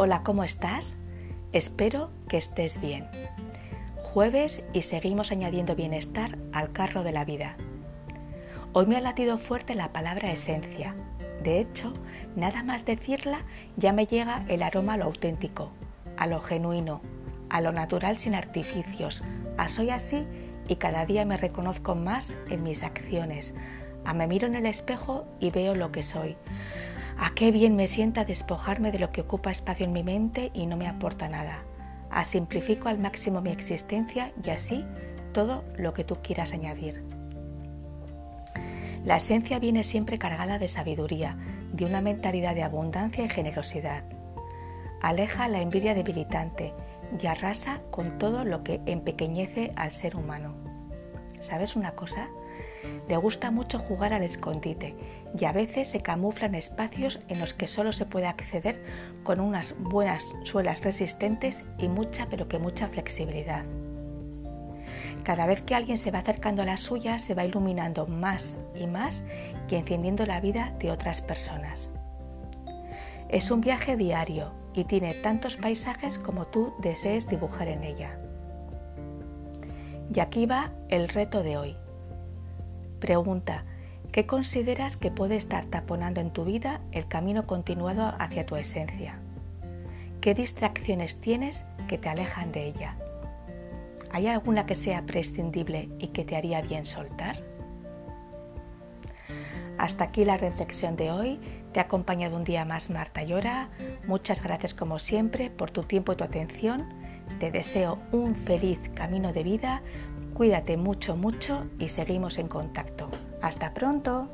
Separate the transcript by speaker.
Speaker 1: Hola, ¿cómo estás? Espero que estés bien. Jueves y seguimos añadiendo bienestar al carro de la vida. Hoy me ha latido fuerte la palabra esencia. De hecho, nada más decirla ya me llega el aroma a lo auténtico, a lo genuino, a lo natural sin artificios, a soy así y cada día me reconozco más en mis acciones. A me miro en el espejo y veo lo que soy. A qué bien me sienta despojarme de lo que ocupa espacio en mi mente y no me aporta nada. A simplifico al máximo mi existencia y así todo lo que tú quieras añadir. La esencia viene siempre cargada de sabiduría, de una mentalidad de abundancia y generosidad. Aleja la envidia debilitante y arrasa con todo lo que empequeñece al ser humano. ¿Sabes una cosa? Le gusta mucho jugar al escondite y a veces se camufla en espacios en los que solo se puede acceder con unas buenas suelas resistentes y mucha pero que mucha flexibilidad. Cada vez que alguien se va acercando a la suya se va iluminando más y más y encendiendo la vida de otras personas. Es un viaje diario y tiene tantos paisajes como tú desees dibujar en ella. Y aquí va el reto de hoy. Pregunta, ¿qué consideras que puede estar taponando en tu vida el camino continuado hacia tu esencia? ¿Qué distracciones tienes que te alejan de ella? ¿Hay alguna que sea prescindible y que te haría bien soltar? Hasta aquí la reflexión de hoy. Te ha acompañado un día más Marta Llora. Muchas gracias como siempre por tu tiempo y tu atención. Te deseo un feliz camino de vida. Cuídate mucho, mucho y seguimos en contacto. Hasta pronto.